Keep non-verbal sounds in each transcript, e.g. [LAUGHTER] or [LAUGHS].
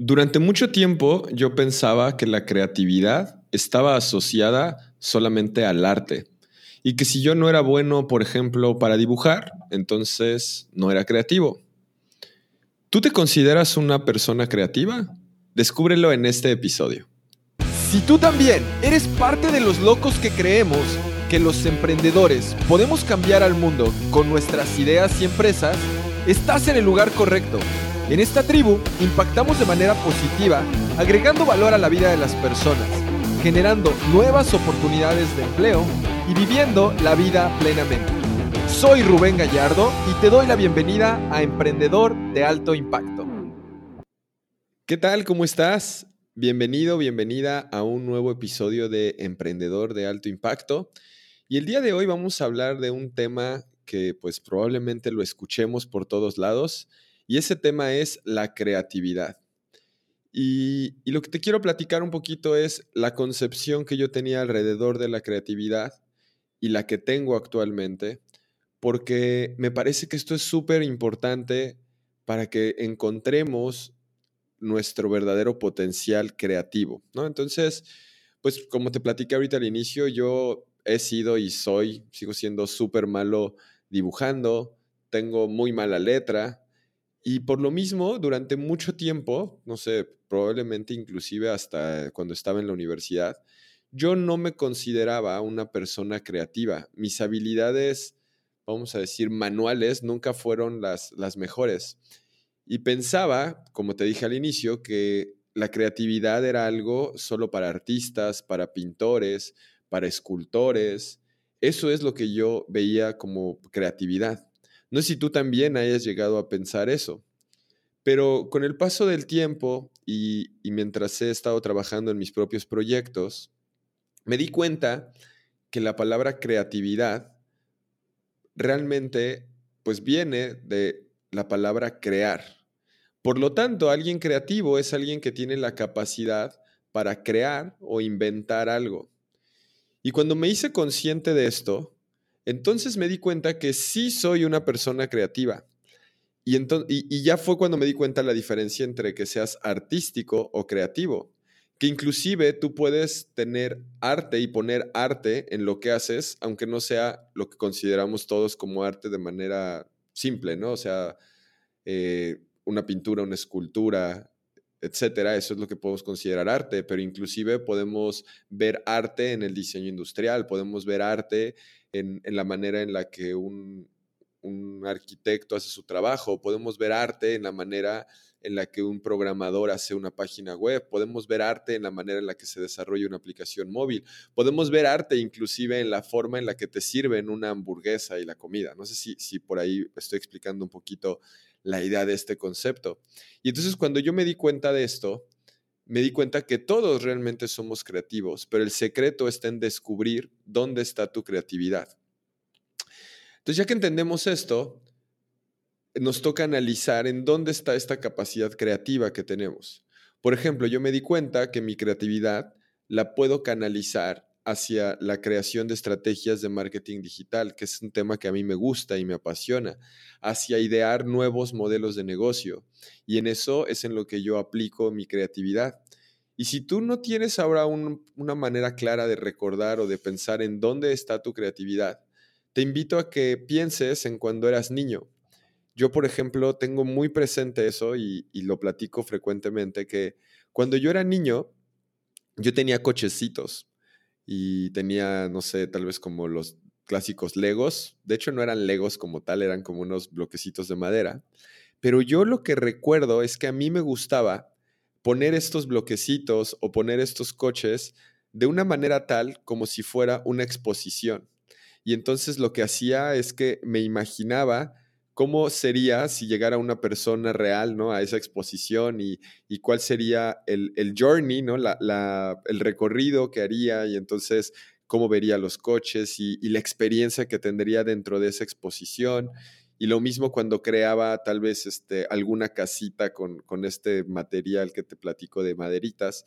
Durante mucho tiempo yo pensaba que la creatividad estaba asociada solamente al arte y que si yo no era bueno, por ejemplo, para dibujar, entonces no era creativo. ¿Tú te consideras una persona creativa? Descúbrelo en este episodio. Si tú también eres parte de los locos que creemos que los emprendedores podemos cambiar al mundo con nuestras ideas y empresas, estás en el lugar correcto. En esta tribu impactamos de manera positiva, agregando valor a la vida de las personas, generando nuevas oportunidades de empleo y viviendo la vida plenamente. Soy Rubén Gallardo y te doy la bienvenida a Emprendedor de Alto Impacto. ¿Qué tal? ¿Cómo estás? Bienvenido, bienvenida a un nuevo episodio de Emprendedor de Alto Impacto. Y el día de hoy vamos a hablar de un tema que pues probablemente lo escuchemos por todos lados y ese tema es la creatividad. Y, lo que te quiero platicar un poquito es la concepción que yo tenía alrededor de la creatividad y la que tengo actualmente, porque me parece que esto es súper importante para que encontremos nuestro verdadero potencial creativo, ¿no? Entonces, pues como te platiqué ahorita al inicio, yo he sido y soy, sigo siendo súper malo dibujando, tengo muy mala letra, y por lo mismo, durante mucho tiempo, no sé, probablemente inclusive hasta cuando estaba en la universidad, yo no me consideraba una persona creativa. Mis habilidades, vamos a decir, manuales nunca fueron las, las mejores. Y pensaba, como te dije al inicio, que la creatividad era algo solo para artistas, para pintores, para escultores. Eso es lo que yo veía como creatividad. No sé si tú también hayas llegado a pensar eso, pero con el paso del tiempo y, mientras he estado trabajando en mis propios proyectos, me di cuenta que la palabra creatividad realmente pues viene de la palabra crear. Por lo tanto, alguien creativo es alguien que tiene la capacidad para crear o inventar algo. Y cuando me hice consciente de esto, entonces me di cuenta que sí soy una persona creativa. Y, y, ya fue cuando me di cuenta la diferencia entre que seas artístico o creativo. Que inclusive tú puedes tener arte y poner arte en lo que haces, aunque no sea lo que consideramos todos como arte de manera simple, ¿no? O sea, eh, una pintura, una escultura, etcétera, eso es lo que podemos considerar arte, pero inclusive podemos ver arte en el diseño industrial, podemos ver arte en, la manera en la que un, arquitecto hace su trabajo, podemos ver arte en la manera en la que un programador hace una página web, podemos ver arte en la manera en la que se desarrolla una aplicación móvil, podemos ver arte inclusive en la forma en la que te sirven una hamburguesa y la comida. No sé si, si por ahí estoy explicando un poquito la idea de este concepto. Y entonces cuando yo me di cuenta de esto, me di cuenta que todos realmente somos creativos, pero el secreto está en descubrir dónde está tu creatividad. Entonces, ya que entendemos esto, nos toca analizar en dónde está esta capacidad creativa que tenemos. Por ejemplo, yo me di cuenta que mi creatividad la puedo canalizar hacia la creación de estrategias de marketing digital, que es un tema que a mí me gusta y me apasiona, hacia idear nuevos modelos de negocio. Y en eso es en lo que yo aplico mi creatividad. Y si tú no tienes ahora una manera clara de recordar o de pensar en dónde está tu creatividad, te invito a que pienses en cuando eras niño. Yo, por ejemplo, tengo muy presente eso y, y lo platico frecuentemente, que cuando yo era niño, yo tenía cochecitos y tenía, no sé, tal vez como los clásicos Legos. De hecho, no eran Legos como tal, eran como unos bloquecitos de madera. Pero yo lo que recuerdo es que a mí me gustaba poner estos bloquecitos o poner estos coches de una manera tal como si fuera una exposición. Y entonces lo que hacía es que me imaginaba cómo sería si llegara una persona real, ¿no? A esa exposición y, cuál sería el, journey, ¿no? La, el recorrido que haría y entonces cómo vería los coches y, la experiencia que tendría dentro de esa exposición. Y lo mismo cuando creaba tal vez este, alguna casita con, con este material que te platico de maderitas.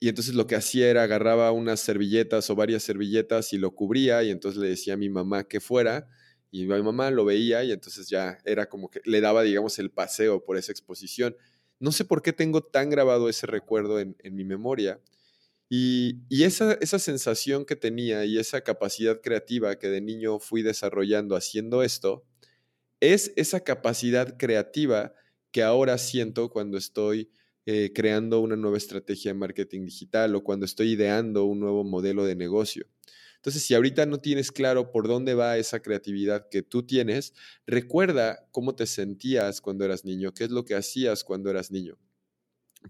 Y entonces lo que hacía era agarraba unas servilletas o varias servilletas y lo cubría y entonces le decía a mi mamá que fuera y mi mamá lo veía y entonces ya era como que le daba, digamos, el paseo por esa exposición. No sé por qué tengo tan grabado ese recuerdo en, mi memoria. Y, esa, esa sensación que tenía y esa capacidad creativa que de niño fui desarrollando haciendo esto, es esa capacidad creativa que ahora siento cuando estoy eh, creando una nueva estrategia de marketing digital o cuando estoy ideando un nuevo modelo de negocio. Entonces, si ahorita no tienes claro por dónde va esa creatividad que tú tienes, recuerda cómo te sentías cuando eras niño, qué es lo que hacías cuando eras niño.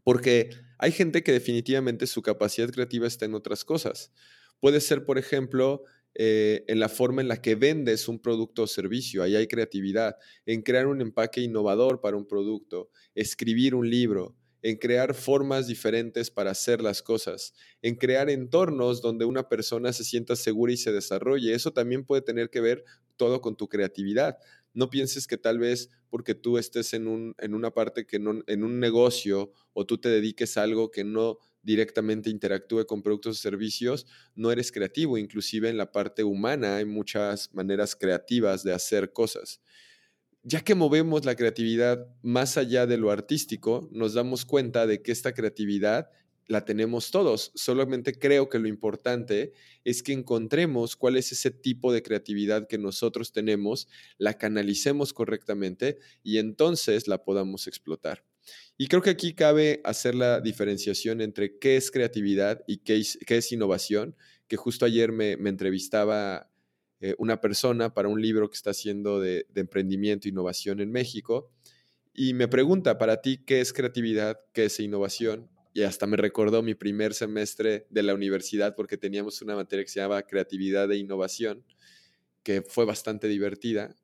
Porque hay gente que definitivamente su capacidad creativa está en otras cosas. Puede ser, por ejemplo, eh, en la forma en la que vendes un producto o servicio. Ahí hay creatividad. En crear un empaque innovador para un producto, escribir un libro, en crear formas diferentes para hacer las cosas, en crear entornos donde una persona se sienta segura y se desarrolle. Eso también puede tener que ver todo con tu creatividad. No pienses que tal vez porque tú estés en, un, en una parte que no, en un negocio o tú te dediques a algo que no directamente interactúe con productos o servicios, no eres creativo. Inclusive en la parte humana hay muchas maneras creativas de hacer cosas ya que movemos la creatividad más allá de lo artístico, nos damos cuenta de que esta creatividad la tenemos todos. Solamente creo que lo importante es que encontremos cuál es ese tipo de creatividad que nosotros tenemos, la canalicemos correctamente y entonces la podamos explotar. Y creo que aquí cabe hacer la diferenciación entre qué es creatividad y qué es, innovación, que justo ayer me, entrevistaba eh, una persona para un libro que está haciendo de, emprendimiento e innovación en México. Y me pregunta, para ti, ¿qué es creatividad? ¿Qué es innovación? Y hasta me recordó mi primer semestre de la universidad porque teníamos una materia que se llamaba creatividad e innovación, que fue bastante divertida.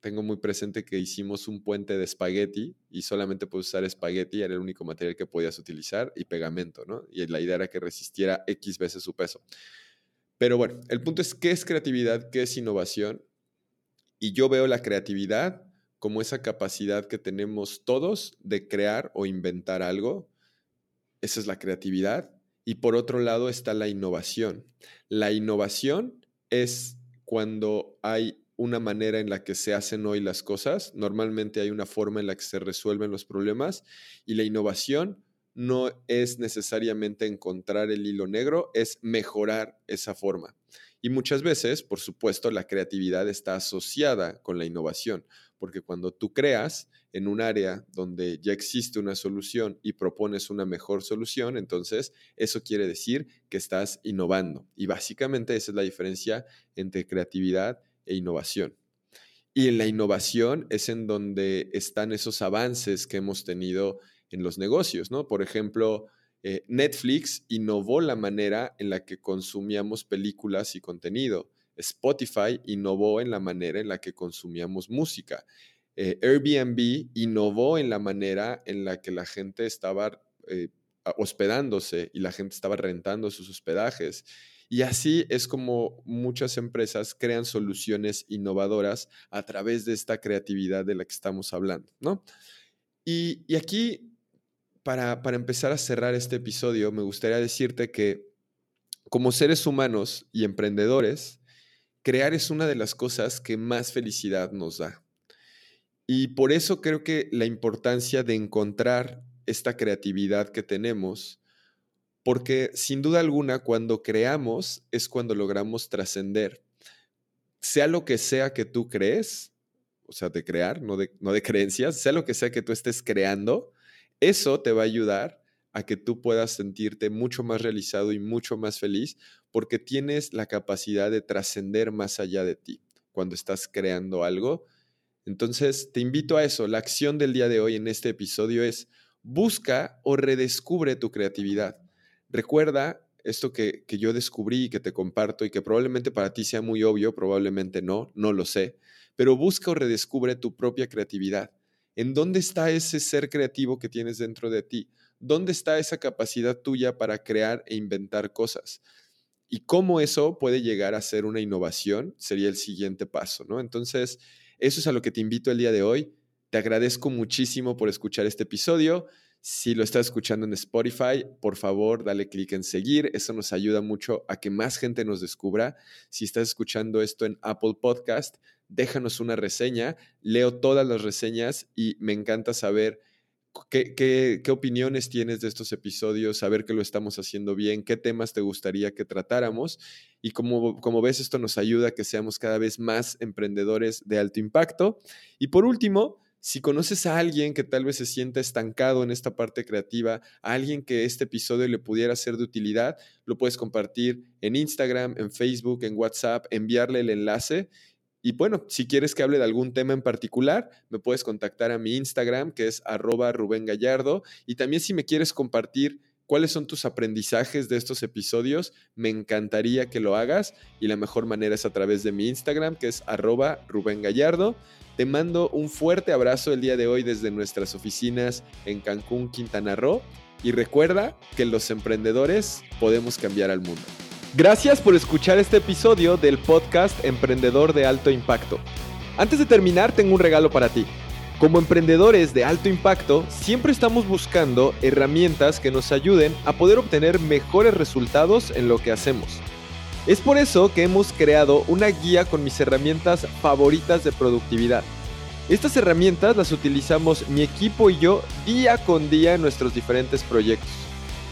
Tengo muy presente que hicimos un puente de espagueti y solamente puedes usar espagueti, era el único material que podías utilizar, y pegamento, ¿no? Y la idea era que resistiera X veces su peso. Pero bueno, el punto es qué es creatividad, qué es innovación. Y yo veo la creatividad como esa capacidad que tenemos todos de crear o inventar algo. Esa es la creatividad. Y por otro lado está la innovación. La innovación es cuando hay una manera en la que se hacen hoy las cosas. Normalmente hay una forma en la que se resuelven los problemas. Y la innovación no es necesariamente encontrar el hilo negro, es mejorar esa forma. Y muchas veces, por supuesto, la creatividad está asociada con la innovación, porque cuando tú creas en un área donde ya existe una solución y propones una mejor solución, entonces eso quiere decir que estás innovando. Y básicamente esa es la diferencia entre creatividad e innovación. Y en la innovación es en donde están esos avances que hemos tenido en los negocios, ¿no? Por ejemplo, eh, Netflix innovó la manera en la que consumíamos películas y contenido. Spotify innovó en la manera en la que consumíamos música. Eh, Airbnb innovó en la manera en la que la gente estaba eh, hospedándose y la gente estaba rentando sus hospedajes. Y así es como muchas empresas crean soluciones innovadoras a través de esta creatividad de la que estamos hablando, ¿no? Y, y aquí para, empezar a cerrar este episodio, me gustaría decirte que como seres humanos y emprendedores, crear es una de las cosas que más felicidad nos da. Y por eso creo que la importancia de encontrar esta creatividad que tenemos, porque sin duda alguna cuando creamos es cuando logramos trascender. Sea lo que sea que tú crees, o sea, de crear, no de, no de [LAUGHS] creencias, sea lo que sea que tú estés creando, eso te va a ayudar a que tú puedas sentirte mucho más realizado y mucho más feliz porque tienes la capacidad de trascender más allá de ti cuando estás creando algo. Entonces, te invito a eso. La acción del día de hoy en este episodio es busca o redescubre tu creatividad. Recuerda esto que, que yo descubrí y que te comparto y que probablemente para ti sea muy obvio, probablemente no, no lo sé, pero busca o redescubre tu propia creatividad. ¿En dónde está ese ser creativo que tienes dentro de ti? ¿Dónde está esa capacidad tuya para crear e inventar cosas? Y cómo eso puede llegar a ser una innovación sería el siguiente paso, ¿no? Entonces, eso es a lo que te invito el día de hoy. Te agradezco muchísimo por escuchar este episodio. Si lo estás escuchando en Spotify, por favor, dale clic en seguir. Eso nos ayuda mucho a que más gente nos descubra. Si estás escuchando esto en Apple Podcast, déjanos una reseña, leo todas las reseñas y me encanta saber ¿Qué, opiniones tienes de estos episodios? Saber que lo estamos haciendo bien, qué temas te gustaría que tratáramos. Y como, como ves, esto nos ayuda a que seamos cada vez más emprendedores de alto impacto. Y por último, si conoces a alguien que tal vez se sienta estancado en esta parte creativa, a alguien que este episodio le pudiera ser de utilidad, lo puedes compartir en Instagram, en Facebook, en WhatsApp, enviarle el enlace y bueno, si quieres que hable de algún tema en particular, me puedes contactar a mi Instagram, que es arroba Rubén Gallardo. Y también si me quieres compartir cuáles son tus aprendizajes de estos episodios, me encantaría que lo hagas. Y la mejor manera es a través de mi Instagram, que es arroba Rubén Gallardo. Te mando un fuerte abrazo el día de hoy desde nuestras oficinas en Cancún, Quintana Roo. Y recuerda que los emprendedores podemos cambiar al mundo. Gracias por escuchar este episodio del podcast Emprendedor de Alto Impacto. Antes de terminar, tengo un regalo para ti. Como emprendedores de alto impacto, siempre estamos buscando herramientas que nos ayuden a poder obtener mejores resultados en lo que hacemos. Es por eso que hemos creado una guía con mis herramientas favoritas de productividad. Estas herramientas las utilizamos mi equipo y yo día con día en nuestros diferentes proyectos.